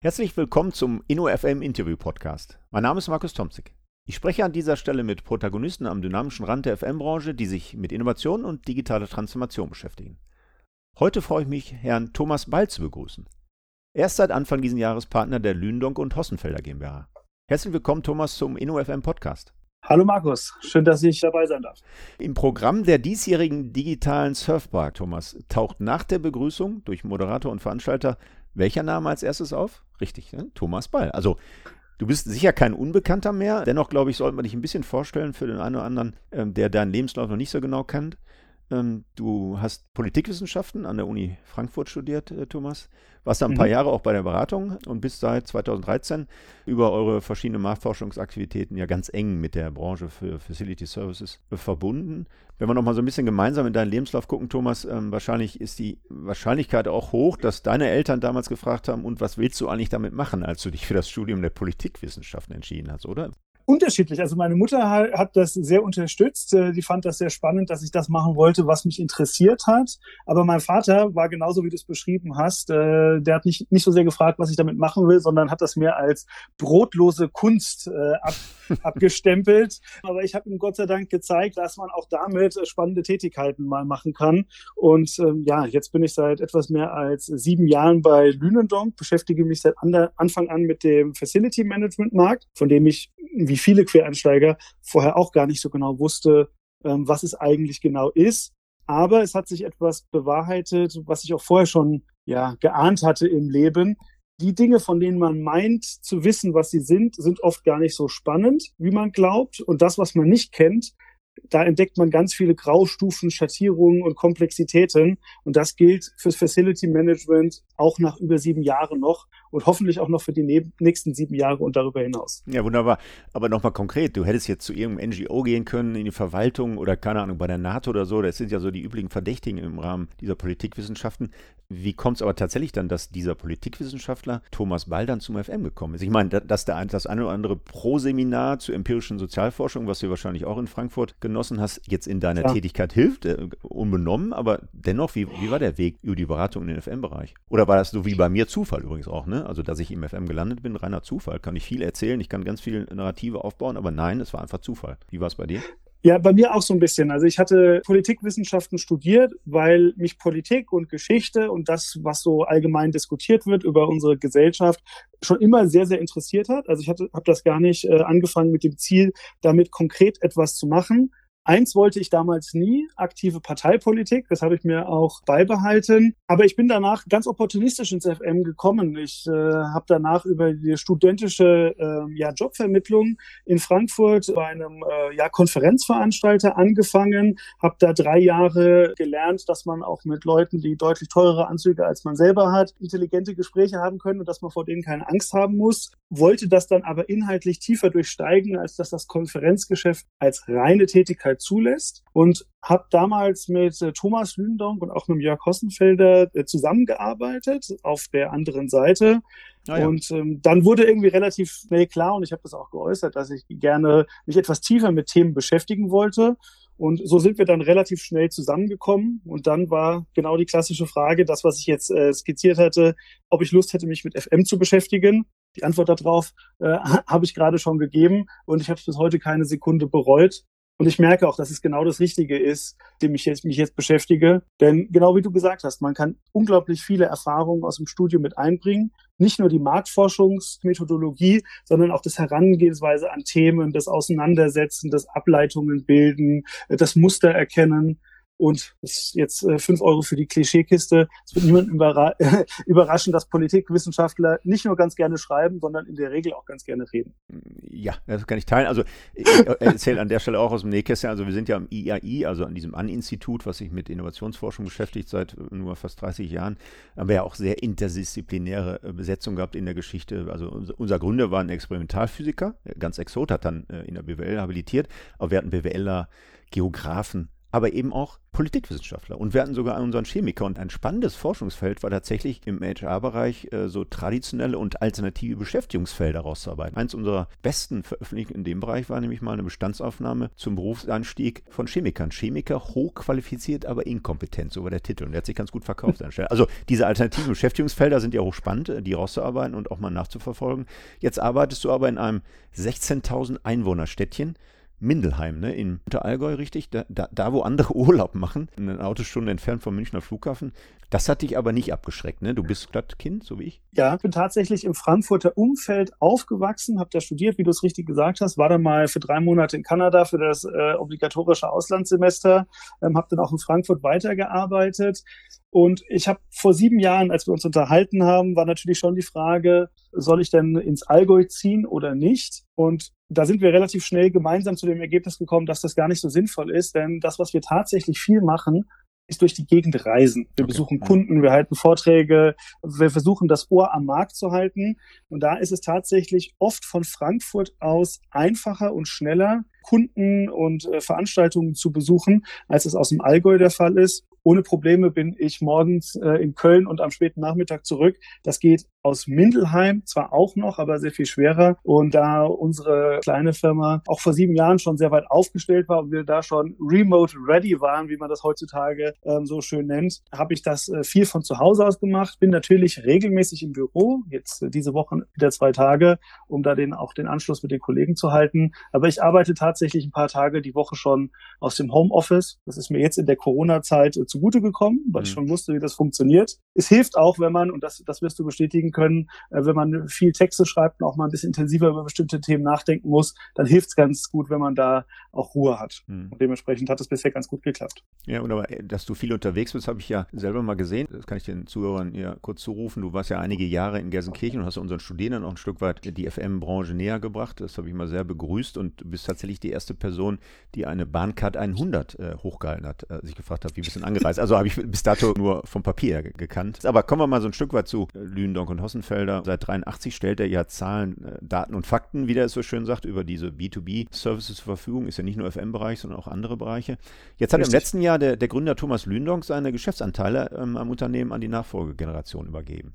Herzlich willkommen zum InnoFM Interview Podcast. Mein Name ist Markus Tomzig. Ich spreche an dieser Stelle mit Protagonisten am dynamischen Rand der FM-Branche, die sich mit Innovation und digitaler Transformation beschäftigen. Heute freue ich mich, Herrn Thomas Ball zu begrüßen. Er ist seit Anfang dieses Jahres Partner der Lündonk und Hossenfelder GmbH. Herzlich willkommen, Thomas, zum InnoFM Podcast. Hallo Markus, schön, dass ich dabei sein darf. Im Programm der diesjährigen digitalen Surfbar, Thomas, taucht nach der Begrüßung durch Moderator und Veranstalter welcher Name als erstes auf? Richtig, ne? Thomas Ball. Also Du bist sicher kein Unbekannter mehr. Dennoch, glaube ich, sollte man dich ein bisschen vorstellen für den einen oder anderen, ähm, der deinen Lebenslauf noch nicht so genau kennt. Ähm, du hast Politikwissenschaften an der Uni Frankfurt studiert, äh, Thomas. Warst da ein mhm. paar Jahre auch bei der Beratung und bist seit 2013 über eure verschiedenen Marktforschungsaktivitäten ja ganz eng mit der Branche für Facility Services verbunden. Wenn wir nochmal so ein bisschen gemeinsam in deinen Lebenslauf gucken, Thomas, ähm, wahrscheinlich ist die Wahrscheinlichkeit auch hoch, dass deine Eltern damals gefragt haben, und was willst du eigentlich damit machen, als du dich für das Studium der Politikwissenschaften entschieden hast, oder? Unterschiedlich. Also meine Mutter hat das sehr unterstützt. Äh, die fand das sehr spannend, dass ich das machen wollte, was mich interessiert hat. Aber mein Vater war genauso, wie du es beschrieben hast. Äh, der hat nicht, nicht so sehr gefragt, was ich damit machen will, sondern hat das mehr als brotlose Kunst äh, ab, abgestempelt. Aber ich habe ihm Gott sei Dank gezeigt, dass man auch damit spannende Tätigkeiten mal machen kann. Und ähm, ja, jetzt bin ich seit etwas mehr als sieben Jahren bei Lünendonk, beschäftige mich seit Anfang an mit dem Facility Management Markt, von dem ich, wie viele Quereinsteiger vorher auch gar nicht so genau wusste, ähm, was es eigentlich genau ist. Aber es hat sich etwas bewahrheitet, was ich auch vorher schon ja, geahnt hatte im Leben. Die Dinge, von denen man meint zu wissen, was sie sind, sind oft gar nicht so spannend, wie man glaubt. Und das, was man nicht kennt, da entdeckt man ganz viele Graustufen, Schattierungen und Komplexitäten. Und das gilt fürs Facility Management auch nach über sieben Jahren noch und hoffentlich auch noch für die nächsten sieben Jahre und darüber hinaus. Ja, wunderbar. Aber nochmal konkret, du hättest jetzt zu irgendeinem NGO gehen können, in die Verwaltung oder keine Ahnung, bei der NATO oder so. Das sind ja so die üblichen Verdächtigen im Rahmen dieser Politikwissenschaften. Wie kommt es aber tatsächlich dann, dass dieser Politikwissenschaftler Thomas Ball dann zum FM gekommen ist? Ich meine, dass der das eine oder andere Pro-Seminar zur empirischen Sozialforschung, was du wahrscheinlich auch in Frankfurt genossen hast, jetzt in deiner ja. Tätigkeit hilft, äh, unbenommen, aber dennoch, wie, wie war der Weg über die Beratung in den FM-Bereich? Oder war das so wie bei mir Zufall übrigens auch, ne? Also, dass ich im FM gelandet bin, reiner Zufall. Kann ich viel erzählen, ich kann ganz viele Narrative aufbauen, aber nein, es war einfach Zufall. Wie war es bei dir? Ja, bei mir auch so ein bisschen. Also ich hatte Politikwissenschaften studiert, weil mich Politik und Geschichte und das, was so allgemein diskutiert wird über unsere Gesellschaft, schon immer sehr, sehr interessiert hat. Also ich habe das gar nicht äh, angefangen mit dem Ziel, damit konkret etwas zu machen, Eins wollte ich damals nie, aktive Parteipolitik. Das habe ich mir auch beibehalten. Aber ich bin danach ganz opportunistisch ins FM gekommen. Ich äh, habe danach über die studentische äh, ja, Jobvermittlung in Frankfurt bei einem äh, ja, Konferenzveranstalter angefangen, habe da drei Jahre gelernt, dass man auch mit Leuten, die deutlich teurere Anzüge als man selber hat, intelligente Gespräche haben können und dass man vor denen keine Angst haben muss. Wollte das dann aber inhaltlich tiefer durchsteigen, als dass das Konferenzgeschäft als reine Tätigkeit zulässt und habe damals mit äh, Thomas Lündonk und auch mit Jörg Hossenfelder äh, zusammengearbeitet auf der anderen Seite. Ah, ja. Und ähm, dann wurde irgendwie relativ schnell klar, und ich habe das auch geäußert, dass ich gerne mich etwas tiefer mit Themen beschäftigen wollte. Und so sind wir dann relativ schnell zusammengekommen. Und dann war genau die klassische Frage, das, was ich jetzt äh, skizziert hatte, ob ich Lust hätte, mich mit FM zu beschäftigen. Die Antwort darauf äh, habe ich gerade schon gegeben und ich habe es bis heute keine Sekunde bereut. Und ich merke auch, dass es genau das Richtige ist, dem ich jetzt, mich jetzt beschäftige. Denn genau wie du gesagt hast, man kann unglaublich viele Erfahrungen aus dem Studium mit einbringen. Nicht nur die Marktforschungsmethodologie, sondern auch das Herangehensweise an Themen, das Auseinandersetzen, das Ableitungen bilden, das Muster erkennen. Und jetzt äh, fünf Euro für die Klischeekiste. Es wird niemanden überra überraschen, dass Politikwissenschaftler nicht nur ganz gerne schreiben, sondern in der Regel auch ganz gerne reden. Ja, das kann ich teilen. Also ich erzähle an der Stelle auch aus dem Nähkästchen. Also wir sind ja am IAI, also an diesem An-Institut, was sich mit Innovationsforschung beschäftigt seit nur fast 30 Jahren. Haben wir ja auch sehr interdisziplinäre äh, Besetzung gehabt in der Geschichte. Also unser Gründer war ein Experimentalphysiker, ganz exot, hat dann äh, in der BWL habilitiert, aber wir hatten BWLer, Geografen, aber eben auch Politikwissenschaftler. Und wir hatten sogar unseren Chemiker. Und ein spannendes Forschungsfeld war tatsächlich im HR-Bereich äh, so traditionelle und alternative Beschäftigungsfelder rauszuarbeiten. Eins unserer besten Veröffentlichungen in dem Bereich war nämlich mal eine Bestandsaufnahme zum Berufseinstieg von Chemikern. Chemiker hochqualifiziert, aber inkompetent, so war der Titel. Und der hat sich ganz gut verkauft an Also diese alternativen Beschäftigungsfelder sind ja hochspannend, äh, die rauszuarbeiten und auch mal nachzuverfolgen. Jetzt arbeitest du aber in einem 16.000 Einwohnerstädtchen Mindelheim, ne, in Unterallgäu, richtig, da, da, da, wo andere Urlaub machen, eine Autostunde entfernt vom Münchner Flughafen. Das hat dich aber nicht abgeschreckt, ne? Du bist Stadtkind, so wie ich. Ja, ich bin tatsächlich im Frankfurter Umfeld aufgewachsen, habe da studiert, wie du es richtig gesagt hast, war dann mal für drei Monate in Kanada für das äh, obligatorische Auslandssemester, ähm, habe dann auch in Frankfurt weitergearbeitet. Und ich habe vor sieben Jahren, als wir uns unterhalten haben, war natürlich schon die Frage, soll ich denn ins Allgäu ziehen oder nicht? Und da sind wir relativ schnell gemeinsam zu dem Ergebnis gekommen, dass das gar nicht so sinnvoll ist, denn das, was wir tatsächlich viel machen, ist durch die Gegend reisen. Wir okay. besuchen Kunden, wir halten Vorträge, wir versuchen das Ohr am Markt zu halten. Und da ist es tatsächlich oft von Frankfurt aus einfacher und schneller, Kunden und äh, Veranstaltungen zu besuchen, als es aus dem Allgäu der Fall ist. Ohne Probleme bin ich morgens äh, in Köln und am späten Nachmittag zurück. Das geht aus Mindelheim zwar auch noch, aber sehr viel schwerer. Und da unsere kleine Firma auch vor sieben Jahren schon sehr weit aufgestellt war und wir da schon remote ready waren, wie man das heutzutage ähm, so schön nennt, habe ich das äh, viel von zu Hause aus gemacht. Bin natürlich regelmäßig im Büro, jetzt äh, diese Woche wieder zwei Tage, um da den, auch den Anschluss mit den Kollegen zu halten. Aber ich arbeite tatsächlich ein paar Tage die Woche schon aus dem Homeoffice. Das ist mir jetzt in der Corona-Zeit äh, zugute gekommen, weil mhm. ich schon wusste, wie das funktioniert. Es hilft auch, wenn man, und das, das wirst du bestätigen können, äh, wenn man viel Texte schreibt und auch mal ein bisschen intensiver über bestimmte Themen nachdenken muss, dann hilft es ganz gut, wenn man da auch Ruhe hat. Mhm. Und dementsprechend hat es bisher ganz gut geklappt. Ja, und aber, äh, dass du viel unterwegs bist, habe ich ja selber mal gesehen. Das kann ich den Zuhörern ja kurz zurufen. Du warst ja einige Jahre in Gelsenkirchen und hast unseren Studierenden auch ein Stück weit die FM-Branche näher gebracht. Das habe ich mal sehr begrüßt und du bist tatsächlich die erste Person, die eine Bahncard 100 äh, hochgehalten hat, äh, sich gefragt hat, wie bist du denn angereist? Also habe ich bis dato nur vom Papier gekannt. Aber kommen wir mal so ein Stück weit zu äh, Lühendonk und Hossenfelder. Seit 83 stellt er ja Zahlen, äh, Daten und Fakten, wie der es so schön sagt, über diese B2B-Services zur Verfügung. Ist ja nicht nur FM-Bereich, sondern auch andere Bereiche. Jetzt hat Richtig. im letzten Jahr der, der Gründer Thomas Lühendonk seine Geschäftsanteile ähm, am Unternehmen an die Nachfolgegeneration übergeben.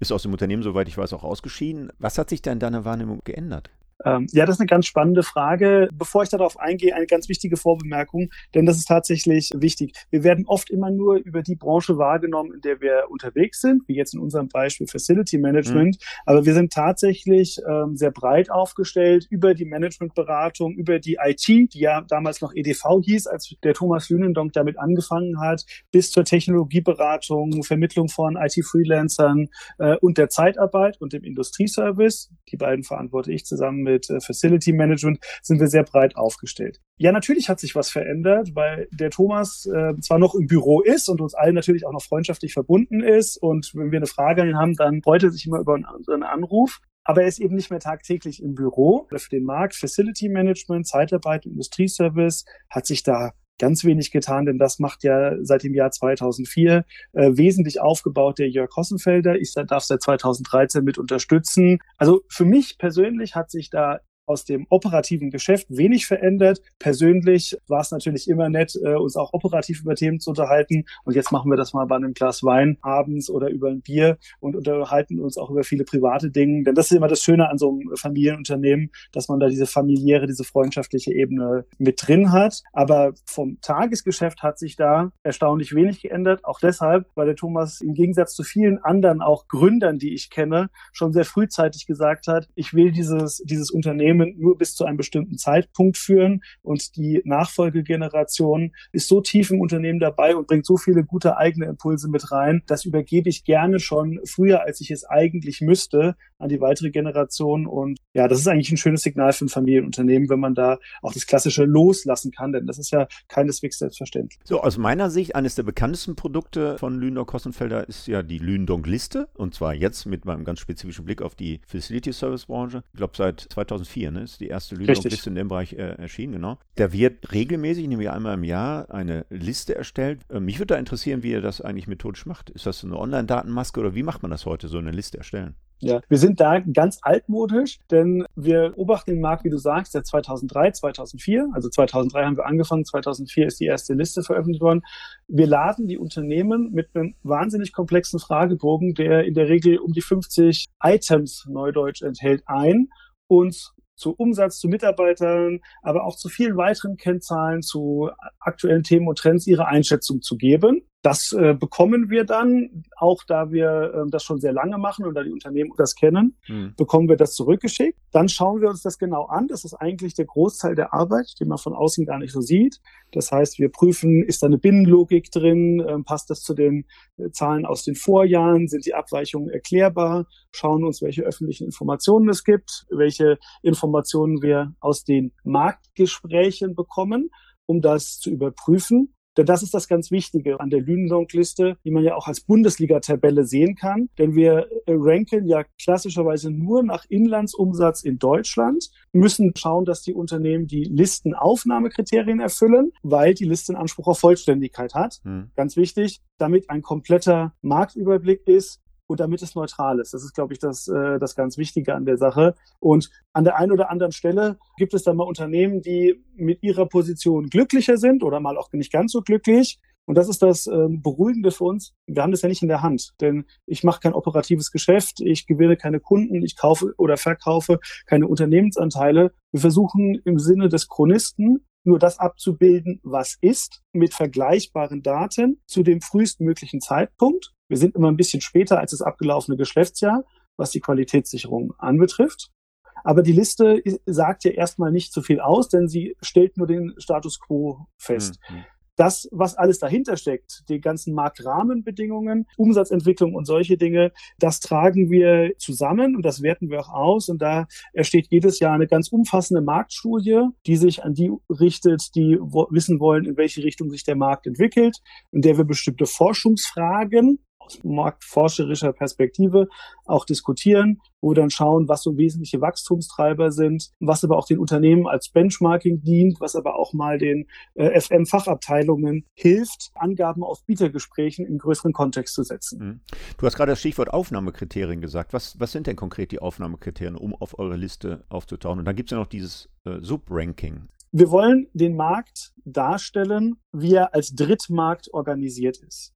Ist aus dem Unternehmen, soweit ich weiß, auch ausgeschieden. Was hat sich da in deiner Wahrnehmung geändert? Ähm, ja, das ist eine ganz spannende Frage. Bevor ich darauf eingehe, eine ganz wichtige Vorbemerkung, denn das ist tatsächlich wichtig. Wir werden oft immer nur über die Branche wahrgenommen, in der wir unterwegs sind, wie jetzt in unserem Beispiel Facility Management. Mhm. Aber wir sind tatsächlich ähm, sehr breit aufgestellt über die Managementberatung, über die IT, die ja damals noch EDV hieß, als der Thomas Lünendonk damit angefangen hat, bis zur Technologieberatung, Vermittlung von IT-Freelancern äh, und der Zeitarbeit und dem Industrieservice. Die beiden verantworte ich zusammen mit äh, Facility Management sind wir sehr breit aufgestellt. Ja, natürlich hat sich was verändert, weil der Thomas äh, zwar noch im Büro ist und uns allen natürlich auch noch freundschaftlich verbunden ist. Und wenn wir eine Frage an ihn haben, dann freut er sich immer über einen Anruf. Aber er ist eben nicht mehr tagtäglich im Büro. Für den Markt Facility Management, Zeitarbeit, Industrieservice hat sich da ganz wenig getan, denn das macht ja seit dem Jahr 2004 äh, wesentlich aufgebaut der Jörg Hossenfelder. Ich darf seit 2013 mit unterstützen. Also für mich persönlich hat sich da aus dem operativen Geschäft wenig verändert. Persönlich war es natürlich immer nett, äh, uns auch operativ über Themen zu unterhalten. Und jetzt machen wir das mal bei einem Glas Wein abends oder über ein Bier und unterhalten uns auch über viele private Dinge. Denn das ist immer das Schöne an so einem Familienunternehmen, dass man da diese familiäre, diese freundschaftliche Ebene mit drin hat. Aber vom Tagesgeschäft hat sich da erstaunlich wenig geändert. Auch deshalb, weil der Thomas im Gegensatz zu vielen anderen auch Gründern, die ich kenne, schon sehr frühzeitig gesagt hat, ich will dieses, dieses Unternehmen Unternehmen nur bis zu einem bestimmten Zeitpunkt führen und die Nachfolgegeneration ist so tief im Unternehmen dabei und bringt so viele gute eigene Impulse mit rein, das übergebe ich gerne schon früher, als ich es eigentlich müsste, an die weitere Generation. Und ja, das ist eigentlich ein schönes Signal für ein Familienunternehmen, wenn man da auch das klassische loslassen kann, denn das ist ja keineswegs selbstverständlich. So, aus meiner Sicht, eines der bekanntesten Produkte von Lündonk Kossenfelder ist ja die Lündonk Liste. Und zwar jetzt mit meinem ganz spezifischen Blick auf die Facility Service Branche. Ich glaube, seit 2004 2004, ne? ist die erste Lüneburg-Liste in dem Bereich äh, erschienen, genau. Da wird regelmäßig, nämlich einmal im Jahr, eine Liste erstellt. Äh, mich würde da interessieren, wie ihr das eigentlich methodisch macht. Ist das eine Online-Datenmaske oder wie macht man das heute, so eine Liste erstellen? Ja, wir sind da ganz altmodisch, denn wir beobachten den Markt, wie du sagst, seit 2003, 2004. Also 2003 haben wir angefangen, 2004 ist die erste Liste veröffentlicht worden. Wir laden die Unternehmen mit einem wahnsinnig komplexen Fragebogen, der in der Regel um die 50 Items Neudeutsch enthält, ein, uns zu Umsatz, zu Mitarbeitern, aber auch zu vielen weiteren Kennzahlen, zu aktuellen Themen und Trends ihre Einschätzung zu geben. Das äh, bekommen wir dann, auch da wir äh, das schon sehr lange machen und da die Unternehmen das kennen, mhm. bekommen wir das zurückgeschickt. Dann schauen wir uns das genau an. Das ist eigentlich der Großteil der Arbeit, den man von außen gar nicht so sieht. Das heißt, wir prüfen, ist da eine Binnenlogik drin, äh, passt das zu den äh, Zahlen aus den Vorjahren, sind die Abweichungen erklärbar, schauen uns, welche öffentlichen Informationen es gibt, welche Informationen wir aus den Marktgesprächen bekommen um das zu überprüfen. Denn das ist das ganz Wichtige an der Lünendonk-Liste, die man ja auch als Bundesliga-Tabelle sehen kann. Denn wir äh, ranken ja klassischerweise nur nach Inlandsumsatz in Deutschland, müssen schauen, dass die Unternehmen die Listenaufnahmekriterien erfüllen, weil die Liste einen Anspruch auf Vollständigkeit hat. Hm. Ganz wichtig, damit ein kompletter Marktüberblick ist, und damit es neutral ist. Das ist, glaube ich, das, äh, das ganz Wichtige an der Sache. Und an der einen oder anderen Stelle gibt es dann mal Unternehmen, die mit ihrer Position glücklicher sind oder mal auch nicht ganz so glücklich. Und das ist das äh, Beruhigende für uns. Wir haben das ja nicht in der Hand, denn ich mache kein operatives Geschäft, ich gewinne keine Kunden, ich kaufe oder verkaufe keine Unternehmensanteile. Wir versuchen im Sinne des Chronisten nur das abzubilden, was ist, mit vergleichbaren Daten zu dem frühestmöglichen Zeitpunkt. Wir sind immer ein bisschen später als das abgelaufene Geschäftsjahr, was die Qualitätssicherung anbetrifft. Aber die Liste sagt ja erstmal nicht so viel aus, denn sie stellt nur den Status quo fest. Mhm das, was alles dahinter steckt, die ganzen Marktrahmenbedingungen, Umsatzentwicklung und solche Dinge, das tragen wir zusammen und das werten wir auch aus. Und da ersteht jedes Jahr eine ganz umfassende Marktstudie, die sich an die richtet, die wissen wollen, in welche Richtung sich der Markt entwickelt, in der wir bestimmte Forschungsfragen aus marktforscherischer Perspektive auch diskutieren, wo wir dann schauen, was so wesentliche Wachstumstreiber sind, was aber auch den Unternehmen als Benchmarking dient, was aber auch mal den äh, FM-Fachabteilungen hilft, Angaben aus Bietergesprächen in größeren Kontext zu setzen. Mhm. Du hast gerade das Stichwort Aufnahmekriterien gesagt. Was, was sind denn konkret die Aufnahmekriterien, um auf eure Liste aufzutauchen? Und dann gibt es ja noch dieses äh, Subranking. Wir wollen den Markt darstellen, wie er als Drittmarkt organisiert ist.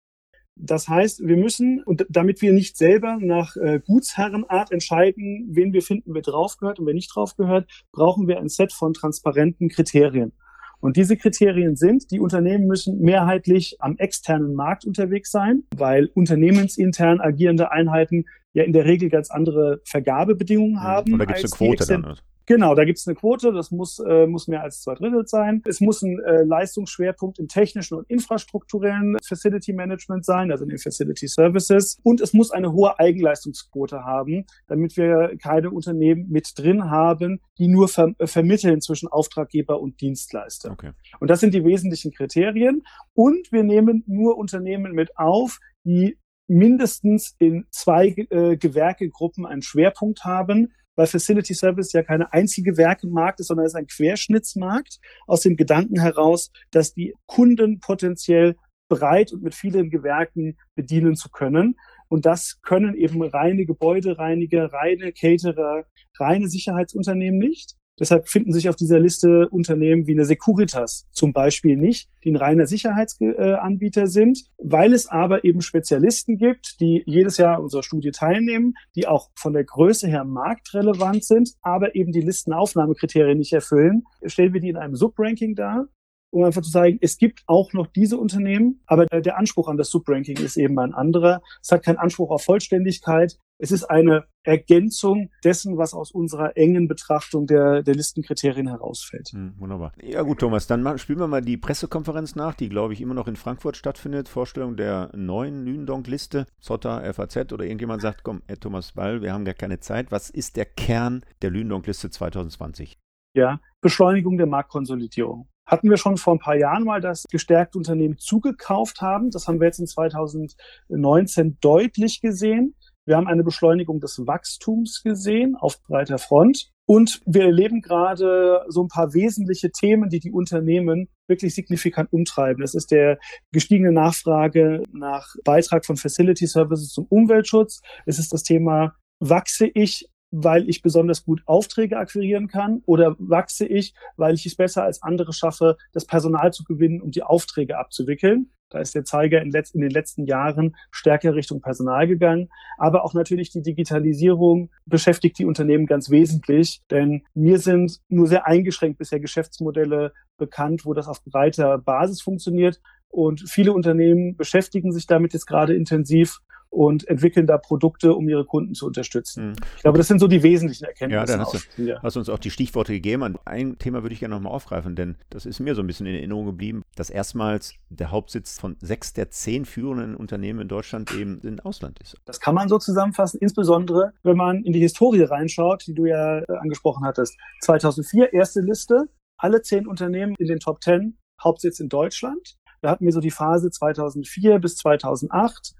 Das heißt, wir müssen, und damit wir nicht selber nach äh, Gutsherrenart entscheiden, wen wir finden, wer draufgehört und wer nicht draufgehört, brauchen wir ein Set von transparenten Kriterien. Und diese Kriterien sind, die Unternehmen müssen mehrheitlich am externen Markt unterwegs sein, weil unternehmensintern agierende Einheiten ja in der Regel ganz andere Vergabebedingungen haben. Und da gibt es eine Quote dann. Genau, da gibt es eine Quote, das muss, äh, muss mehr als zwei Drittel sein. Es muss ein äh, Leistungsschwerpunkt im technischen und infrastrukturellen Facility Management sein, also in den Facility Services. Und es muss eine hohe Eigenleistungsquote haben, damit wir keine Unternehmen mit drin haben, die nur ver äh, vermitteln zwischen Auftraggeber und Dienstleister. Okay. Und das sind die wesentlichen Kriterien. Und wir nehmen nur Unternehmen mit auf, die mindestens in zwei äh, Gewerkegruppen einen Schwerpunkt haben, weil Facility Service ja keine einzige Werkemarkt ist, sondern es ist ein Querschnittsmarkt aus dem Gedanken heraus, dass die Kunden potenziell breit und mit vielen Gewerken bedienen zu können. Und das können eben reine Gebäudereiniger, reine Caterer, reine Sicherheitsunternehmen nicht. Deshalb finden sich auf dieser Liste Unternehmen wie eine Securitas zum Beispiel nicht, die ein reiner Sicherheitsanbieter sind, weil es aber eben Spezialisten gibt, die jedes Jahr unserer Studie teilnehmen, die auch von der Größe her marktrelevant sind, aber eben die Listenaufnahmekriterien nicht erfüllen. Stellen wir die in einem Subranking dar um einfach zu sagen, es gibt auch noch diese Unternehmen, aber der Anspruch an das Subranking ist eben ein anderer. Es hat keinen Anspruch auf Vollständigkeit. Es ist eine Ergänzung dessen, was aus unserer engen Betrachtung der, der Listenkriterien herausfällt. Hm, wunderbar. Ja gut, Thomas, dann spielen wir mal die Pressekonferenz nach, die, glaube ich, immer noch in Frankfurt stattfindet. Vorstellung der neuen Lündonk-Liste. Zotter, FAZ oder irgendjemand sagt, komm, Herr Thomas Ball, wir haben gar keine Zeit. Was ist der Kern der Lündonk-Liste 2020? Ja, Beschleunigung der Marktkonsolidierung hatten wir schon vor ein paar Jahren mal, dass gestärkte Unternehmen zugekauft haben. Das haben wir jetzt in 2019 deutlich gesehen. Wir haben eine Beschleunigung des Wachstums gesehen auf breiter Front. Und wir erleben gerade so ein paar wesentliche Themen, die die Unternehmen wirklich signifikant umtreiben. Das ist der gestiegene Nachfrage nach Beitrag von Facility Services zum Umweltschutz. Es ist das Thema, wachse ich weil ich besonders gut Aufträge akquirieren kann oder wachse ich, weil ich es besser als andere schaffe, das Personal zu gewinnen, um die Aufträge abzuwickeln. Da ist der Zeiger in, in, den letzten Jahren stärker Richtung Personal gegangen. Aber auch natürlich die Digitalisierung beschäftigt die Unternehmen ganz wesentlich, denn mir sind nur sehr eingeschränkt bisher Geschäftsmodelle bekannt, wo das auf breiter Basis funktioniert. Und viele Unternehmen beschäftigen sich damit jetzt gerade intensiv und entwickeln da Produkte, um ihre Kunden zu unterstützen. Mhm. Ich glaube, das sind so die wesentlichen Erkenntnisse. Ja, dann hast du, ja. hast uns auch die Stichworte gegeben. Ein Thema würde ich gerne nochmal aufgreifen, denn das ist mir so ein bisschen in Erinnerung geblieben, dass erstmals der Hauptsitz von sechs der zehn führenden Unternehmen in Deutschland eben im Ausland ist. Das kann man so zusammenfassen, insbesondere wenn man in die Historie reinschaut, die du ja äh, angesprochen hattest. 2004, erste Liste, alle zehn Unternehmen in den Top 10, Hauptsitz in Deutschland. Da hatten wir so die Phase 2004 bis 2008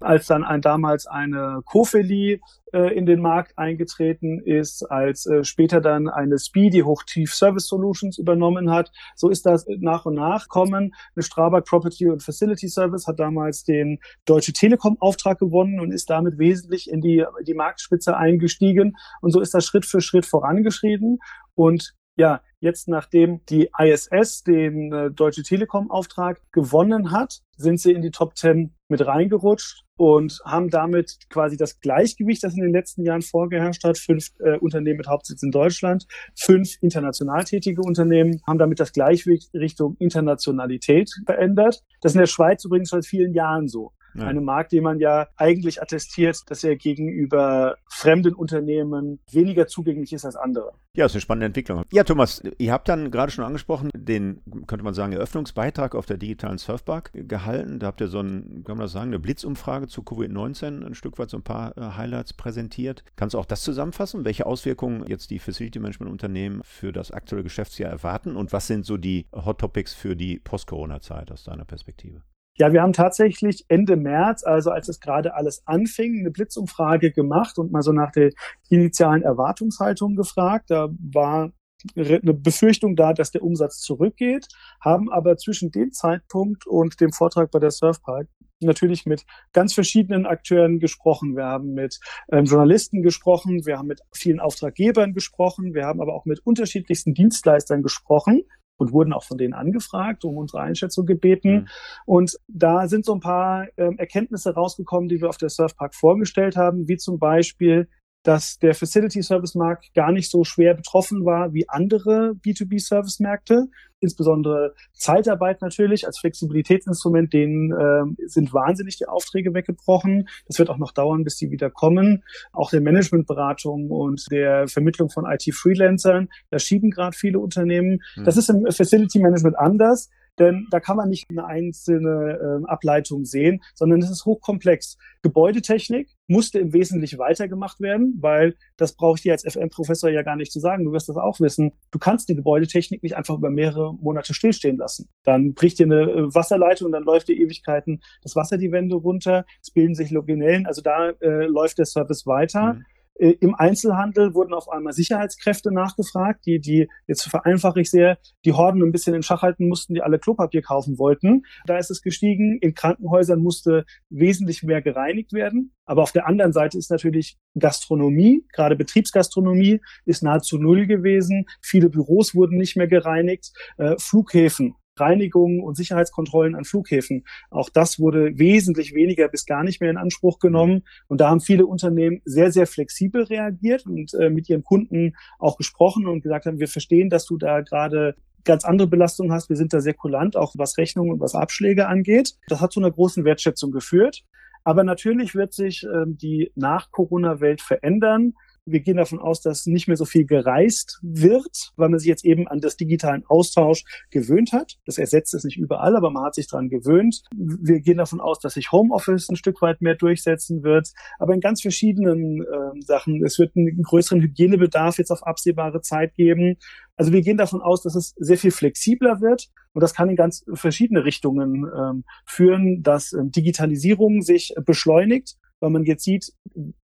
als dann ein, damals eine Kofeli äh, in den Markt eingetreten ist, als äh, später dann eine Speedy Hochtief Service Solutions übernommen hat. So ist das nach und nach kommen. Eine Strabag Property und Facility Service hat damals den Deutsche Telekom Auftrag gewonnen und ist damit wesentlich in die, die Marktspitze eingestiegen. Und so ist das Schritt für Schritt vorangeschritten. Und ja, jetzt nachdem die ISS den äh, Deutsche Telekom Auftrag gewonnen hat, sind sie in die Top 10 mit reingerutscht und haben damit quasi das Gleichgewicht, das in den letzten Jahren vorgeherrscht hat. Fünf äh, Unternehmen mit Hauptsitz in Deutschland, fünf international tätige Unternehmen haben damit das Gleichgewicht Richtung Internationalität verändert. Das ist in der Schweiz übrigens seit vielen Jahren so. Ja. Einem Markt, den man ja eigentlich attestiert, dass er gegenüber fremden Unternehmen weniger zugänglich ist als andere. Ja, das ist eine spannende Entwicklung. Ja, Thomas, ihr habt dann gerade schon angesprochen, den, könnte man sagen, Eröffnungsbeitrag auf der digitalen Surfpark gehalten. Da habt ihr so ein, kann man das sagen, eine Blitzumfrage zu Covid-19 ein Stück weit so ein paar äh, Highlights präsentiert. Kannst du auch das zusammenfassen? Welche Auswirkungen jetzt die Facility Management Unternehmen für das aktuelle Geschäftsjahr erwarten und was sind so die Hot Topics für die Post-Corona-Zeit aus deiner Perspektive? Ja, wir haben tatsächlich Ende März, also als es gerade alles anfing, eine Blitzumfrage gemacht und mal so nach der initialen Erwartungshaltung gefragt. Da war eine Befürchtung da, dass der Umsatz zurückgeht, haben aber zwischen dem Zeitpunkt und dem Vortrag bei der Surfpark natürlich mit ganz verschiedenen Akteuren gesprochen. Wir haben mit ähm, Journalisten gesprochen, wir haben mit vielen Auftraggebern gesprochen, wir haben aber auch mit unterschiedlichsten Dienstleistern gesprochen, und wurden auch von denen angefragt, um unsere Einschätzung gebeten. Mhm. Und da sind so ein paar ähm, Erkenntnisse rausgekommen, die wir auf der Surfpark vorgestellt haben, wie zum Beispiel, dass der Facility Service Markt gar nicht so schwer betroffen war wie andere B2B Service Märkte. Insbesondere Zeitarbeit natürlich als Flexibilitätsinstrument, denen äh, sind wahnsinnig die Aufträge weggebrochen. Das wird auch noch dauern, bis die wieder kommen. Auch der Managementberatung und der Vermittlung von IT-Freelancern, da schieben gerade viele Unternehmen. Mhm. Das ist im Facility Management anders denn da kann man nicht eine einzelne äh, Ableitung sehen, sondern es ist hochkomplex. Gebäudetechnik musste im Wesentlichen weitergemacht werden, weil das brauche ich dir als FM-Professor ja gar nicht zu sagen. Du wirst das auch wissen. Du kannst die Gebäudetechnik nicht einfach über mehrere Monate stillstehen lassen. Dann bricht dir eine äh, Wasserleitung und dann läuft dir Ewigkeiten das Wasser die Wände runter. Es bilden sich Loginellen. Also da äh, läuft der Service weiter. Mhm. Äh, Im Einzelhandel wurden auf einmal Sicherheitskräfte nachgefragt, die, die, jetzt vereinfache ich sehr, die Horden ein bisschen in Schach halten mussten, die alle Klopapier kaufen wollten. Da ist es gestiegen. In Krankenhäusern musste wesentlich mehr gereinigt werden. Aber auf der anderen Seite ist natürlich Gastronomie, gerade Betriebsgastronomie ist nahezu null gewesen. Viele Büros wurden nicht mehr gereinigt. Äh, Flughäfen Reinigung und Sicherheitskontrollen an Flughäfen. Auch das wurde wesentlich weniger bis gar nicht mehr in Anspruch genommen. Und da haben viele Unternehmen sehr, sehr flexibel reagiert und äh, mit ihren Kunden auch gesprochen und gesagt haben, wir verstehen, dass du da gerade ganz andere Belastungen hast. Wir sind da sehr kulant, auch was Rechnungen und was Abschläge angeht. Das hat zu einer großen Wertschätzung geführt. Aber natürlich wird sich ähm, die Nach-Corona-Welt verändern. Wir gehen davon aus, dass nicht mehr so viel gereist wird, weil man sich jetzt eben an das digitalen Austausch gewöhnt hat. Das ersetzt es nicht überall, aber man hat sich daran gewöhnt. Wir gehen davon aus, dass sich Homeoffice ein Stück weit mehr durchsetzen wird, aber in ganz verschiedenen äh, Sachen. Es wird einen größeren Hygienebedarf jetzt auf absehbare Zeit geben. Also wir gehen davon aus, dass es sehr viel flexibler wird und das kann in ganz verschiedene Richtungen ähm, führen, dass ähm, Digitalisierung sich beschleunigt weil man jetzt sieht,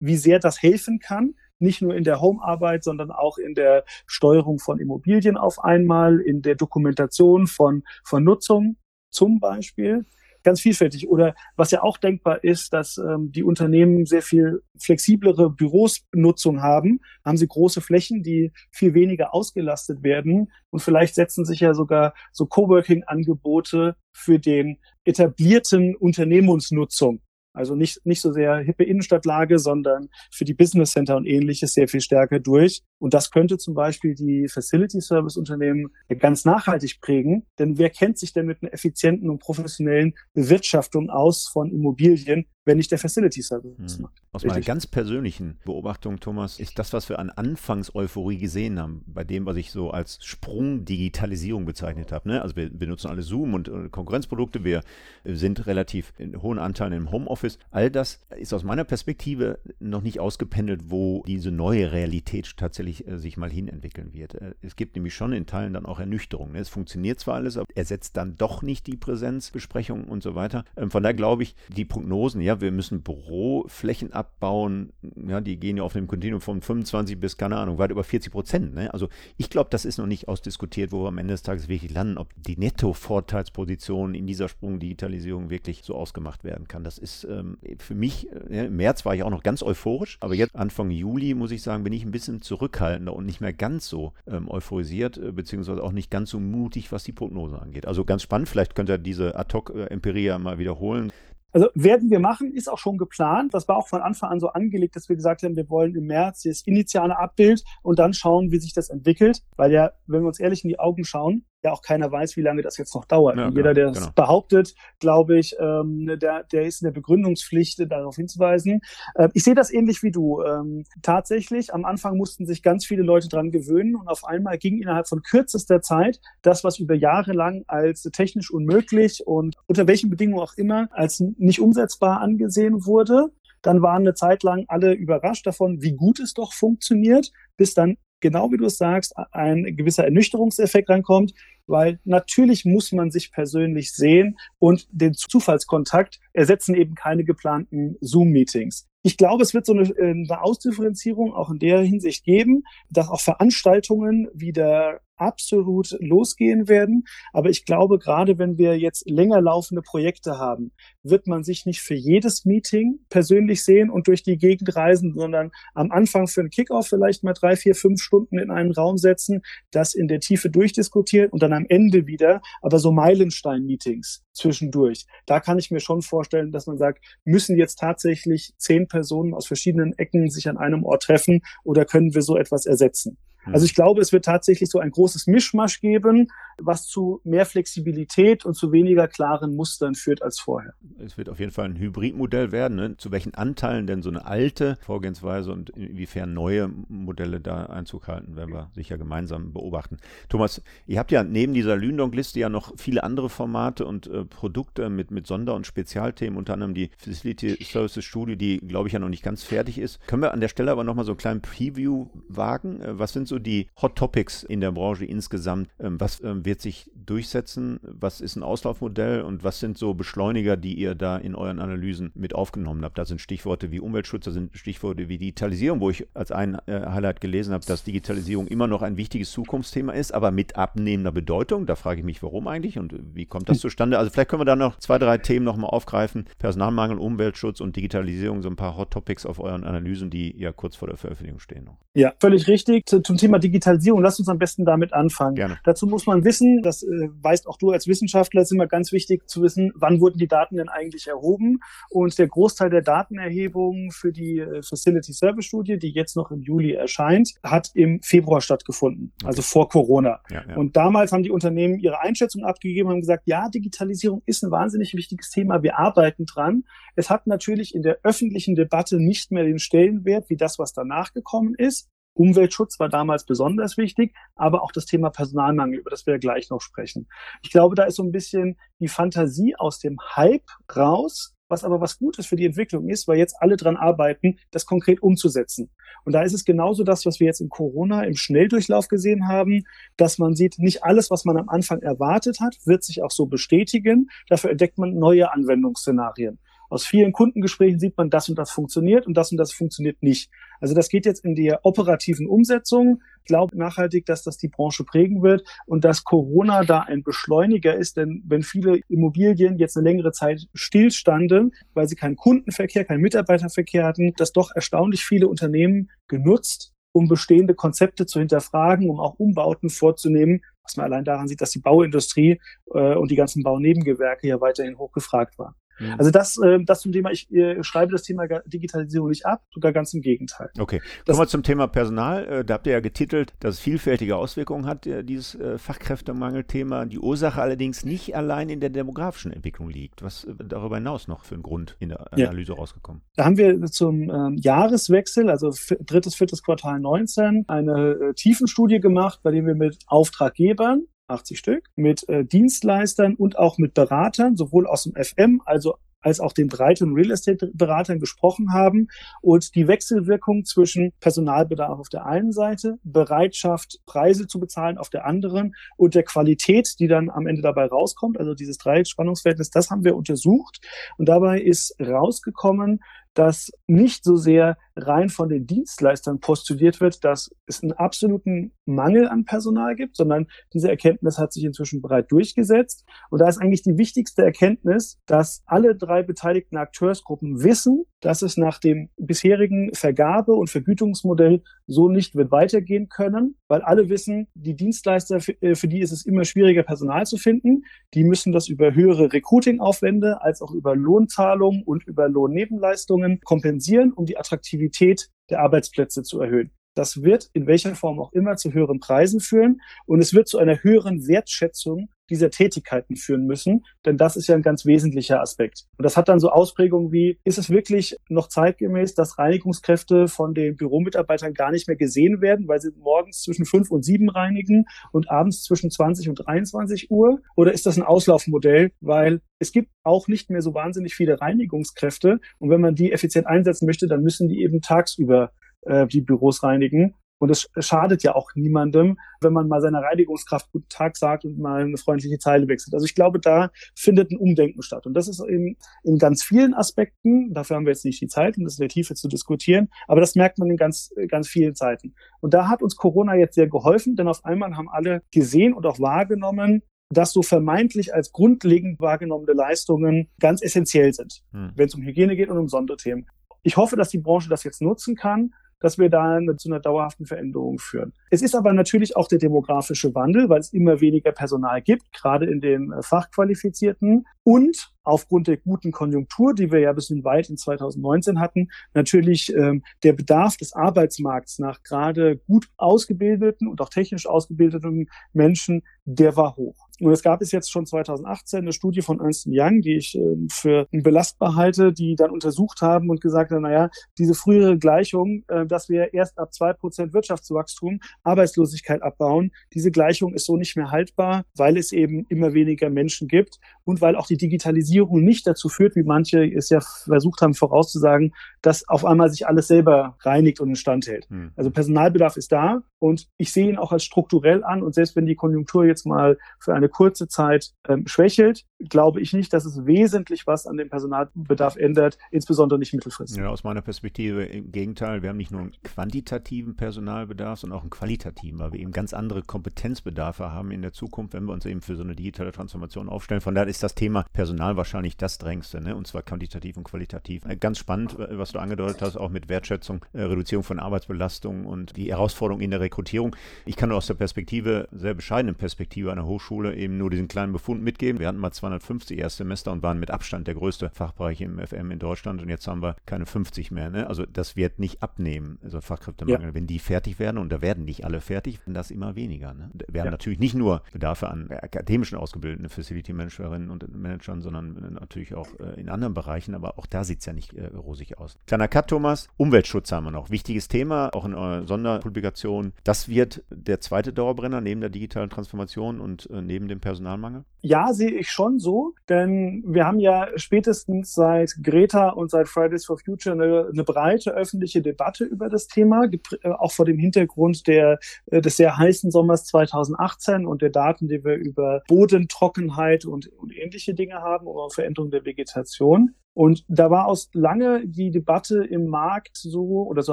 wie sehr das helfen kann, nicht nur in der Homearbeit, sondern auch in der Steuerung von Immobilien auf einmal, in der Dokumentation von, von Nutzung zum Beispiel ganz vielfältig. Oder was ja auch denkbar ist, dass ähm, die Unternehmen sehr viel flexiblere Bürosnutzung haben, haben sie große Flächen, die viel weniger ausgelastet werden. Und vielleicht setzen sich ja sogar so Coworking-Angebote für den etablierten Unternehmensnutzung also nicht, nicht so sehr hippe Innenstadtlage, sondern für die Business Center und ähnliches sehr viel stärker durch. Und das könnte zum Beispiel die Facility Service Unternehmen ganz nachhaltig prägen. Denn wer kennt sich denn mit einer effizienten und professionellen Bewirtschaftung aus von Immobilien, wenn nicht der Facility Service hm. macht. Aus Richtig. meiner ganz persönlichen Beobachtung, Thomas, ist das, was wir an Anfangs-Euphorie gesehen haben, bei dem, was ich so als Sprung-Digitalisierung bezeichnet habe. Ne? Also wir benutzen alle Zoom und äh, Konkurrenzprodukte, wir sind relativ in hohen Anteilen im Homeoffice. All das ist aus meiner Perspektive noch nicht ausgependelt, wo diese neue Realität tatsächlich äh, sich mal hinentwickeln wird. Äh, es gibt nämlich schon in Teilen dann auch Ernüchterung. Ne? Es funktioniert zwar alles, aber ersetzt dann doch nicht die Präsenzbesprechungen und so weiter. Ähm, von daher glaube ich, die Prognosen, ja, wir müssen Büroflächen abbauen. Ja, die gehen ja auf einem Kontinuum von 25 bis, keine Ahnung, weit über 40 Prozent. Ne? Also ich glaube, das ist noch nicht ausdiskutiert, wo wir am Ende des Tages wirklich landen, ob die Netto-Vorteilsposition in dieser Sprung-Digitalisierung wirklich so ausgemacht werden kann. Das ist ähm, für mich, äh, ja, im März war ich auch noch ganz euphorisch, aber jetzt Anfang Juli, muss ich sagen, bin ich ein bisschen zurückhaltender und nicht mehr ganz so ähm, euphorisiert, äh, beziehungsweise auch nicht ganz so mutig, was die Prognose angeht. Also ganz spannend, vielleicht könnt ihr diese Ad-Hoc-Empirie äh, mal wiederholen. Also werden wir machen, ist auch schon geplant. Das war auch von Anfang an so angelegt, dass wir gesagt haben, wir wollen im März das initiale Abbild und dann schauen, wie sich das entwickelt. Weil ja, wenn wir uns ehrlich in die Augen schauen, ja auch keiner weiß, wie lange das jetzt noch dauert. Ja, Jeder, der genau. es behauptet, glaube ich, ähm, der, der ist in der Begründungspflicht, darauf hinzuweisen. Äh, ich sehe das ähnlich wie du. Ähm, tatsächlich, am Anfang mussten sich ganz viele Leute dran gewöhnen und auf einmal ging innerhalb von kürzester Zeit das, was über Jahre lang als technisch unmöglich und unter welchen Bedingungen auch immer als nicht umsetzbar angesehen wurde, dann waren eine Zeit lang alle überrascht davon, wie gut es doch funktioniert, bis dann genau wie du es sagst, ein gewisser Ernüchterungseffekt reinkommt, weil natürlich muss man sich persönlich sehen und den Zufallskontakt ersetzen eben keine geplanten Zoom-Meetings. Ich glaube, es wird so eine, äh, eine Ausdifferenzierung auch in der Hinsicht geben, dass auch Veranstaltungen wieder absolut losgehen werden. Aber ich glaube, gerade wenn wir jetzt länger laufende Projekte haben, wird man sich nicht für jedes Meeting persönlich sehen und durch die Gegend reisen, sondern am Anfang für einen Kickoff vielleicht mal drei, vier, fünf Stunden in einen Raum setzen, das in der Tiefe durchdiskutiert und dann am Ende wieder, aber so Meilenstein-Meetings zwischendurch. Da kann ich mir schon vorstellen, dass man sagt, müssen jetzt tatsächlich zehn Personen aus verschiedenen Ecken sich an einem Ort treffen oder können wir so etwas ersetzen? Also ich glaube, es wird tatsächlich so ein großes Mischmasch geben, was zu mehr Flexibilität und zu weniger klaren Mustern führt als vorher. Es wird auf jeden Fall ein Hybridmodell werden. Ne? Zu welchen Anteilen denn so eine alte Vorgehensweise und inwiefern neue Modelle da Einzug halten, werden wir sicher gemeinsam beobachten. Thomas, ihr habt ja neben dieser Lündong-Liste ja noch viele andere Formate und äh, Produkte mit, mit Sonder- und Spezialthemen, unter anderem die Facility Services Studio, die, glaube ich, ja noch nicht ganz fertig ist. Können wir an der Stelle aber nochmal so einen kleinen Preview wagen? Äh, was sind so die Hot Topics in der Branche insgesamt? Ähm, was ähm, wird sich durchsetzen? Was ist ein Auslaufmodell und was sind so Beschleuniger, die ihr da in euren Analysen mit aufgenommen habt? Da sind Stichworte wie Umweltschutz, da sind Stichworte wie Digitalisierung, wo ich als ein äh, Highlight gelesen habe, dass Digitalisierung immer noch ein wichtiges Zukunftsthema ist, aber mit abnehmender Bedeutung. Da frage ich mich, warum eigentlich und wie kommt das zustande? Also vielleicht können wir da noch zwei, drei Themen nochmal aufgreifen. Personalmangel, Umweltschutz und Digitalisierung, so ein paar Hot Topics auf euren Analysen, die ja kurz vor der Veröffentlichung stehen. Ja, völlig richtig. Zum Thema Digitalisierung, lass uns am besten damit anfangen. Gerne. Dazu muss man wissen, wissen, das äh, weißt auch du als Wissenschaftler, ist immer ganz wichtig zu wissen, wann wurden die Daten denn eigentlich erhoben. Und der Großteil der Datenerhebung für die äh, Facility Service Studie, die jetzt noch im Juli erscheint, hat im Februar stattgefunden, also vor Corona. Ja, ja. Und damals haben die Unternehmen ihre Einschätzung abgegeben, haben gesagt, ja, Digitalisierung ist ein wahnsinnig wichtiges Thema, wir arbeiten dran. Es hat natürlich in der öffentlichen Debatte nicht mehr den Stellenwert wie das, was danach gekommen ist. Umweltschutz war damals besonders wichtig, aber auch das Thema Personalmangel, über das wir gleich noch sprechen. Ich glaube, da ist so ein bisschen die Fantasie aus dem Hype raus, was aber was Gutes für die Entwicklung ist, weil jetzt alle dran arbeiten, das konkret umzusetzen. Und da ist es genauso das, was wir jetzt in Corona im Schnelldurchlauf gesehen haben, dass man sieht, nicht alles, was man am Anfang erwartet hat, wird sich auch so bestätigen. Dafür entdeckt man neue Anwendungsszenarien. Aus vielen Kundengesprächen sieht man, das und das funktioniert und das und das funktioniert nicht. Also das geht jetzt in die operativen Umsetzung. Ich glaube nachhaltig, dass das die Branche prägen wird und dass Corona da ein Beschleuniger ist, denn wenn viele Immobilien jetzt eine längere Zeit stillstanden, weil sie keinen Kundenverkehr, keinen Mitarbeiterverkehr hatten, dass doch erstaunlich viele Unternehmen genutzt, um bestehende Konzepte zu hinterfragen, um auch Umbauten vorzunehmen, was man allein daran sieht, dass die Bauindustrie äh, und die ganzen Baunebengewerke ja weiterhin hochgefragt waren. Mhm. Also das, äh, das zum Thema, ich äh, schreibe das Thema Digitalisierung nicht ab, sogar ganz im Gegenteil. Okay, kommen wir zum Thema Personal. Äh, da habt ihr ja getitelt, dass es vielfältige Auswirkungen hat, äh, dieses äh, Fachkräftemangelthema. Die Ursache allerdings nicht allein in der demografischen Entwicklung liegt. Was darüber hinaus noch für einen Grund in der Analyse ja. rausgekommen? Da haben wir zum ähm, Jahreswechsel, also drittes, viertes Quartal 19, eine äh, Tiefenstudie gemacht, bei dem wir mit Auftraggebern 80 Stück, mit äh, Dienstleistern und auch mit Beratern, sowohl aus dem FM, also als auch den breiten Real Estate Beratern gesprochen haben und die Wechselwirkung zwischen Personalbedarf auf der einen Seite, Bereitschaft, Preise zu bezahlen auf der anderen und der Qualität, die dann am Ende dabei rauskommt, also dieses Dreiecksspannungsverhältnis, das haben wir untersucht. Und dabei ist rausgekommen, dass nicht so sehr rein von den Dienstleistern postuliert wird, dass es einen absoluten Mangel an Personal gibt, sondern diese Erkenntnis hat sich inzwischen bereit durchgesetzt. Und da ist eigentlich die wichtigste Erkenntnis, dass alle drei beteiligten Akteursgruppen wissen, dass es nach dem bisherigen Vergabe- und Vergütungsmodell so nicht wird weitergehen können, weil alle wissen, die Dienstleister, für, äh, für die ist es immer schwieriger, Personal zu finden. Die müssen das über höhere Recruiting-Aufwände als auch über Lohnzahlungen und über Lohnnebenleistungen kompensieren, um die Attraktivität Attraktivität der Arbeitsplätze zu erhöhen. Das wird in welcher Form auch immer zu höheren Preisen führen und es wird zu einer höheren Wertschätzung dieser Tätigkeiten führen müssen, denn das ist ja ein ganz wesentlicher Aspekt. Und das hat dann so Ausprägungen wie, ist es wirklich noch zeitgemäß, dass Reinigungskräfte von den Büromitarbeitern gar nicht mehr gesehen werden, weil sie morgens zwischen fünf und sieben reinigen und abends zwischen 20 und 23 Uhr? Oder ist das ein Auslaufmodell, weil es gibt auch nicht mehr so wahnsinnig viele Reinigungskräfte und wenn man die effizient einsetzen möchte, dann müssen die eben tagsüber äh, die Büros reinigen. Und es schadet ja auch niemandem, wenn man mal seiner Reinigungskraft guten Tag sagt und mal eine freundliche Zeile wechselt. Also ich glaube, da findet ein Umdenken statt. Und das ist in, in ganz vielen Aspekten, dafür haben wir jetzt nicht die Zeit, um das in der Tiefe zu diskutieren, aber das merkt man in ganz, ganz vielen Zeiten. Und da hat uns Corona jetzt sehr geholfen, denn auf einmal haben alle gesehen und auch wahrgenommen, dass so vermeintlich als grundlegend wahrgenommene Leistungen ganz essentiell sind, hm. wenn es um Hygiene geht und um Sonderthemen. Ich hoffe, dass die Branche das jetzt nutzen kann dass wir da zu einer dauerhaften Veränderung führen. Es ist aber natürlich auch der demografische Wandel, weil es immer weniger Personal gibt, gerade in den äh, Fachqualifizierten. Und aufgrund der guten Konjunktur, die wir ja bis in weit in 2019 hatten, natürlich ähm, der Bedarf des Arbeitsmarkts nach gerade gut ausgebildeten und auch technisch ausgebildeten Menschen, der war hoch. Und es gab es jetzt schon 2018 eine Studie von Ernst Young, die ich äh, für belastbar halte, die dann untersucht haben und gesagt haben, naja, diese frühere Gleichung, äh, dass wir erst ab zwei Prozent Wirtschaftswachstum Arbeitslosigkeit abbauen, diese Gleichung ist so nicht mehr haltbar, weil es eben immer weniger Menschen gibt und weil auch die Digitalisierung nicht dazu führt, wie manche es ja versucht haben vorauszusagen, dass auf einmal sich alles selber reinigt und instand hält. Hm. Also Personalbedarf ist da und ich sehe ihn auch als strukturell an und selbst wenn die Konjunktur jetzt mal für eine kurze Zeit ähm, schwächelt, glaube ich nicht, dass es wesentlich was an dem Personalbedarf ändert, insbesondere nicht mittelfristig. Ja, aus meiner Perspektive im Gegenteil, wir haben nicht nur einen quantitativen Personalbedarf, sondern auch einen qualitativen, weil wir eben ganz andere Kompetenzbedarfe haben in der Zukunft, wenn wir uns eben für so eine digitale Transformation aufstellen. Von daher ist das Thema Personal wahrscheinlich das Drängste, ne? und zwar quantitativ und qualitativ. Äh, ganz spannend, was du angedeutet hast, auch mit Wertschätzung, äh, Reduzierung von Arbeitsbelastung und die Herausforderung in der Rekrutierung. Ich kann nur aus der Perspektive, sehr bescheidenen Perspektive einer Hochschule eben nur diesen kleinen Befund mitgeben. Wir hatten mal 250 Erstsemester und waren mit Abstand der größte Fachbereich im FM in Deutschland und jetzt haben wir keine 50 mehr. Ne? Also das wird nicht abnehmen, also Fachkräftemangel. Ja. Wenn die fertig werden, und da werden nicht alle fertig, werden das immer weniger. Ne? Wir haben ja. natürlich nicht nur Bedarfe an akademischen ausgebildeten Facility Managerinnen und Managern, sondern natürlich auch äh, in anderen Bereichen, aber auch da sieht es ja nicht äh, rosig aus. Kleiner Cut, Thomas. Umweltschutz haben wir noch. Wichtiges Thema, auch in eurer Sonderpublikation. Das wird der zweite Dauerbrenner neben der digitalen Transformation und äh, neben dem Personalmangel? Ja, sehe ich schon so, denn wir haben ja spätestens seit Greta und seit Fridays for Future eine, eine breite öffentliche Debatte über das Thema, äh, auch vor dem Hintergrund der, äh, des sehr heißen Sommers 2018 und der Daten, die wir über Bodentrockenheit und, und ähnliche Dinge haben, oder Veränderung der Vegetation. Und da war aus lange die Debatte im Markt so, oder so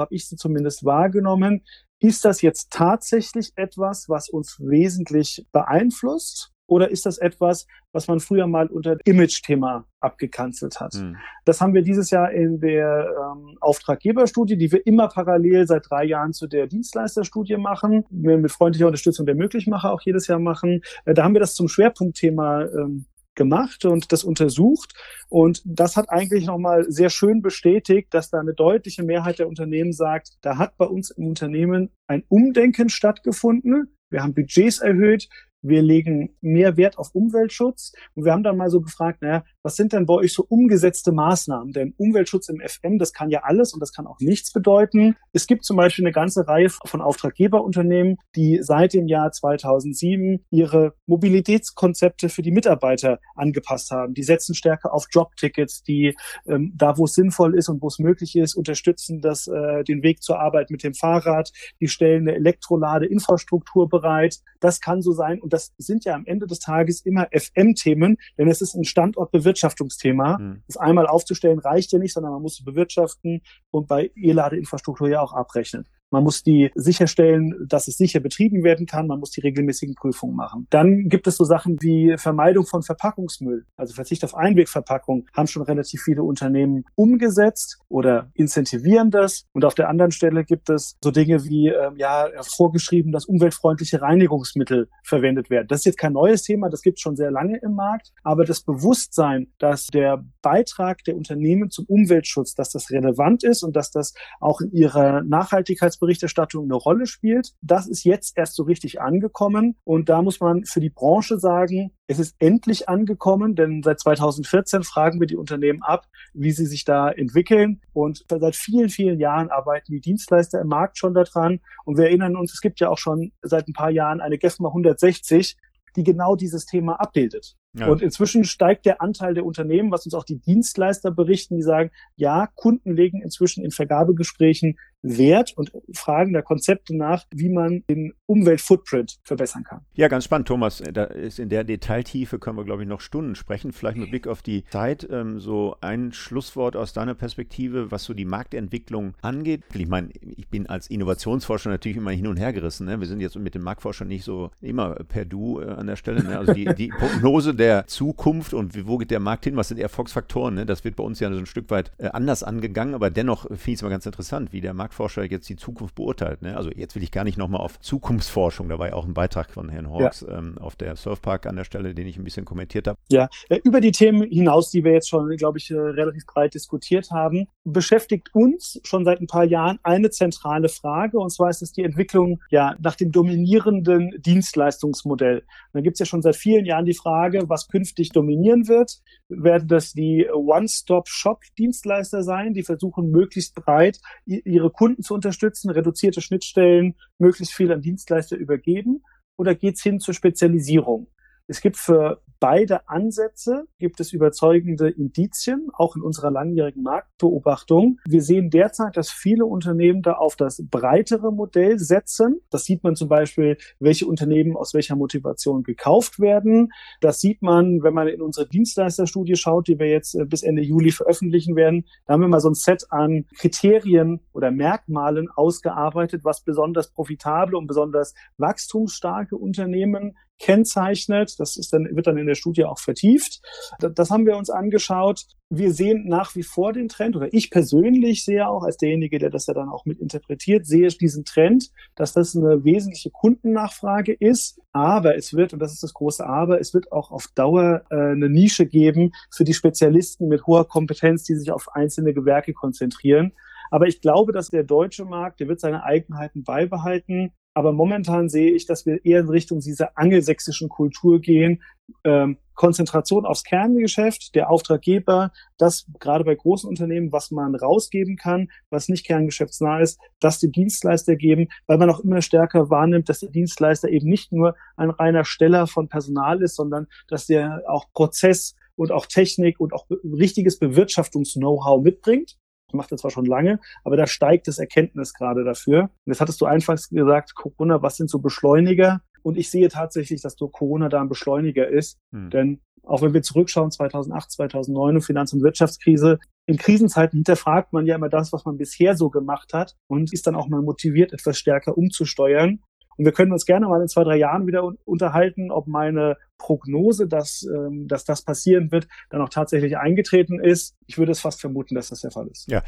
habe ich sie zumindest wahrgenommen, ist das jetzt tatsächlich etwas, was uns wesentlich beeinflusst? Oder ist das etwas, was man früher mal unter Image-Thema abgekanzelt hat? Hm. Das haben wir dieses Jahr in der ähm, Auftraggeberstudie, die wir immer parallel seit drei Jahren zu der Dienstleisterstudie machen, wir mit freundlicher Unterstützung der Möglichmacher auch jedes Jahr machen. Äh, da haben wir das zum Schwerpunktthema ähm, gemacht und das untersucht. Und das hat eigentlich nochmal sehr schön bestätigt, dass da eine deutliche Mehrheit der Unternehmen sagt, da hat bei uns im Unternehmen ein Umdenken stattgefunden. Wir haben Budgets erhöht, wir legen mehr Wert auf Umweltschutz. Und wir haben dann mal so gefragt, naja, was sind denn bei euch so umgesetzte Maßnahmen? Denn Umweltschutz im FM, das kann ja alles und das kann auch nichts bedeuten. Es gibt zum Beispiel eine ganze Reihe von Auftraggeberunternehmen, die seit dem Jahr 2007 ihre Mobilitätskonzepte für die Mitarbeiter angepasst haben. Die setzen stärker auf Jobtickets, die ähm, da, wo es sinnvoll ist und wo es möglich ist, unterstützen das, äh, den Weg zur Arbeit mit dem Fahrrad. Die stellen eine Elektroladeinfrastruktur bereit. Das kann so sein. Und das sind ja am Ende des Tages immer FM-Themen, denn es ist ein Standortbewirtschaftungsthema. Mhm. Das einmal aufzustellen reicht ja nicht, sondern man muss es bewirtschaften und bei E-Ladeinfrastruktur ja auch abrechnen. Man muss die sicherstellen, dass es sicher betrieben werden kann. Man muss die regelmäßigen Prüfungen machen. Dann gibt es so Sachen wie Vermeidung von Verpackungsmüll. Also Verzicht auf Einwegverpackung haben schon relativ viele Unternehmen umgesetzt oder incentivieren das. Und auf der anderen Stelle gibt es so Dinge wie, äh, ja, vorgeschrieben, dass umweltfreundliche Reinigungsmittel verwendet werden. Das ist jetzt kein neues Thema. Das gibt es schon sehr lange im Markt. Aber das Bewusstsein, dass der Beitrag der Unternehmen zum Umweltschutz, dass das relevant ist und dass das auch in ihrer Nachhaltigkeits Berichterstattung eine Rolle spielt. Das ist jetzt erst so richtig angekommen. Und da muss man für die Branche sagen, es ist endlich angekommen, denn seit 2014 fragen wir die Unternehmen ab, wie sie sich da entwickeln. Und seit vielen, vielen Jahren arbeiten die Dienstleister im Markt schon daran. Und wir erinnern uns, es gibt ja auch schon seit ein paar Jahren eine GEFMA 160, die genau dieses Thema abbildet. Ja. Und inzwischen steigt der Anteil der Unternehmen, was uns auch die Dienstleister berichten, die sagen, ja, Kunden legen inzwischen in Vergabegesprächen Wert und fragen da Konzepte nach, wie man den Umweltfootprint verbessern kann. Ja, ganz spannend, Thomas. Da ist in der Detailtiefe können wir, glaube ich, noch Stunden sprechen. Vielleicht mit Blick auf die Zeit ähm, so ein Schlusswort aus deiner Perspektive, was so die Marktentwicklung angeht. Ich meine, ich bin als Innovationsforscher natürlich immer hin und her gerissen. Ne? Wir sind jetzt mit dem Marktforscher nicht so immer per Du äh, an der Stelle. Ne? Also die, die Prognose der Zukunft und wo geht der Markt hin, was sind Erfolgsfaktoren, ne? das wird bei uns ja so ein Stück weit äh, anders angegangen, aber dennoch finde ich es mal ganz interessant, wie der Markt Marktforscher jetzt die Zukunft beurteilt. Ne? Also jetzt will ich gar nicht nochmal auf Zukunftsforschung, da war ja auch ein Beitrag von Herrn Hawks ja. ähm, auf der Surfpark an der Stelle, den ich ein bisschen kommentiert habe. Ja, äh, über die Themen hinaus, die wir jetzt schon, glaube ich, äh, relativ breit diskutiert haben, beschäftigt uns schon seit ein paar Jahren eine zentrale Frage, und zwar ist es die Entwicklung ja nach dem dominierenden Dienstleistungsmodell. Da gibt es ja schon seit vielen Jahren die Frage, was künftig dominieren wird. Werden das die One-Stop-Shop-Dienstleister sein, die versuchen, möglichst breit ihre Kunden zu unterstützen, reduzierte Schnittstellen, möglichst viel an Dienstleister übergeben? Oder geht es hin zur Spezialisierung? Es gibt für beide Ansätze gibt es überzeugende Indizien, auch in unserer langjährigen Marktbeobachtung. Wir sehen derzeit, dass viele Unternehmen da auf das breitere Modell setzen. Das sieht man zum Beispiel, welche Unternehmen aus welcher Motivation gekauft werden. Das sieht man, wenn man in unsere Dienstleisterstudie schaut, die wir jetzt äh, bis Ende Juli veröffentlichen werden. Da haben wir mal so ein Set an Kriterien oder Merkmalen ausgearbeitet, was besonders profitable und besonders wachstumsstarke Unternehmen kennzeichnet. Das ist dann, wird dann in der Studie auch vertieft. Das haben wir uns angeschaut. Wir sehen nach wie vor den Trend, oder ich persönlich sehe auch als derjenige, der das ja dann auch mit interpretiert, sehe ich diesen Trend, dass das eine wesentliche Kundennachfrage ist. Aber es wird, und das ist das große Aber, es wird auch auf Dauer äh, eine Nische geben für die Spezialisten mit hoher Kompetenz, die sich auf einzelne Gewerke konzentrieren. Aber ich glaube, dass der deutsche Markt, der wird seine Eigenheiten beibehalten. Aber momentan sehe ich, dass wir eher in Richtung dieser angelsächsischen Kultur gehen. Ähm, Konzentration aufs Kerngeschäft, der Auftraggeber, das gerade bei großen Unternehmen, was man rausgeben kann, was nicht kerngeschäftsnah ist, das die Dienstleister geben, weil man auch immer stärker wahrnimmt, dass der Dienstleister eben nicht nur ein reiner Steller von Personal ist, sondern dass der auch Prozess und auch Technik und auch richtiges Bewirtschaftungs-Know-how mitbringt macht er zwar schon lange, aber da steigt das Erkenntnis gerade dafür. Und jetzt hattest du anfangs gesagt, Corona, was sind so Beschleuniger? Und ich sehe tatsächlich, dass Corona da ein Beschleuniger ist. Hm. Denn auch wenn wir zurückschauen, 2008, 2009, Finanz- und Wirtschaftskrise, in Krisenzeiten hinterfragt man ja immer das, was man bisher so gemacht hat und ist dann auch mal motiviert, etwas stärker umzusteuern. Und wir können uns gerne mal in zwei, drei Jahren wieder unterhalten, ob meine Prognose, dass, ähm, dass das passieren wird, dann auch tatsächlich eingetreten ist. Ich würde es fast vermuten, dass das der Fall ist. Ja,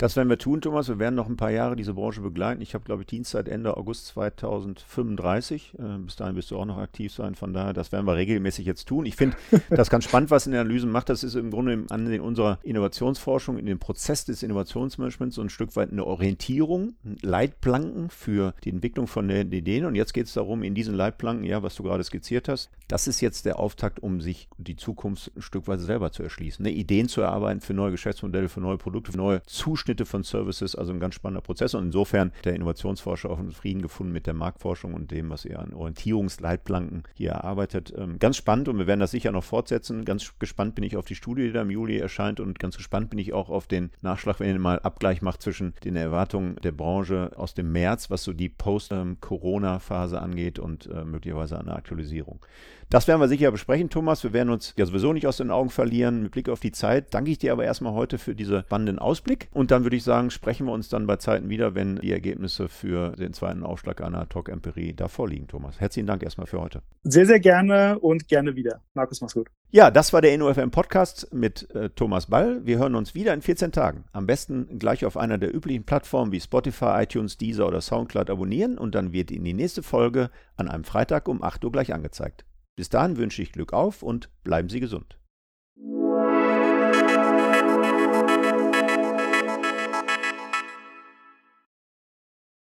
das werden wir tun, Thomas. Wir werden noch ein paar Jahre diese Branche begleiten. Ich habe, glaube ich, Dienstzeit Ende August 2035. Äh, bis dahin wirst du auch noch aktiv sein. Von daher, das werden wir regelmäßig jetzt tun. Ich finde das ganz spannend, was in den Analysen macht. Das ist im Grunde an unserer Innovationsforschung, in dem Prozess des Innovationsmanagements so ein Stück weit eine Orientierung, Leitplanken für die Entwicklung von den Ideen. Und jetzt geht es darum, in diesen Leitplanken, ja, was du gerade skizziert hast, das ist jetzt der Auftakt, um sich die Zukunft ein Stück weit selber zu erschließen. Ne? Ideen zu erarbeiten für neue Geschäftsmodelle, für neue Produkte, für neue Zuschnitte von Services, also ein ganz spannender Prozess. Und insofern der Innovationsforscher auch einen Frieden gefunden mit der Marktforschung und dem, was er an Orientierungsleitplanken hier erarbeitet. Ähm, ganz spannend und wir werden das sicher noch fortsetzen. Ganz gespannt bin ich auf die Studie, die da im Juli erscheint und ganz gespannt bin ich auch auf den Nachschlag, wenn ihr mal Abgleich macht zwischen den Erwartungen der Branche aus dem März, was so die Post-Corona-Phase angeht und äh, möglicherweise eine Aktualisierung. Das werden wir sicher besprechen, Thomas. Wir werden uns ja sowieso nicht aus den Augen verlieren. Mit Blick auf die Zeit danke ich dir aber erstmal heute für diesen spannenden Ausblick. Und dann würde ich sagen, sprechen wir uns dann bei Zeiten wieder, wenn die Ergebnisse für den zweiten Aufschlag einer Talk-Empirie da vorliegen, Thomas. Herzlichen Dank erstmal für heute. Sehr, sehr gerne und gerne wieder. Markus, mach's gut. Ja, das war der InnoFM Podcast mit äh, Thomas Ball. Wir hören uns wieder in 14 Tagen. Am besten gleich auf einer der üblichen Plattformen wie Spotify, iTunes, Deezer oder Soundcloud abonnieren und dann wird Ihnen die nächste Folge an einem Freitag um 8 Uhr gleich angezeigt. Bis dahin wünsche ich Glück auf und bleiben Sie gesund.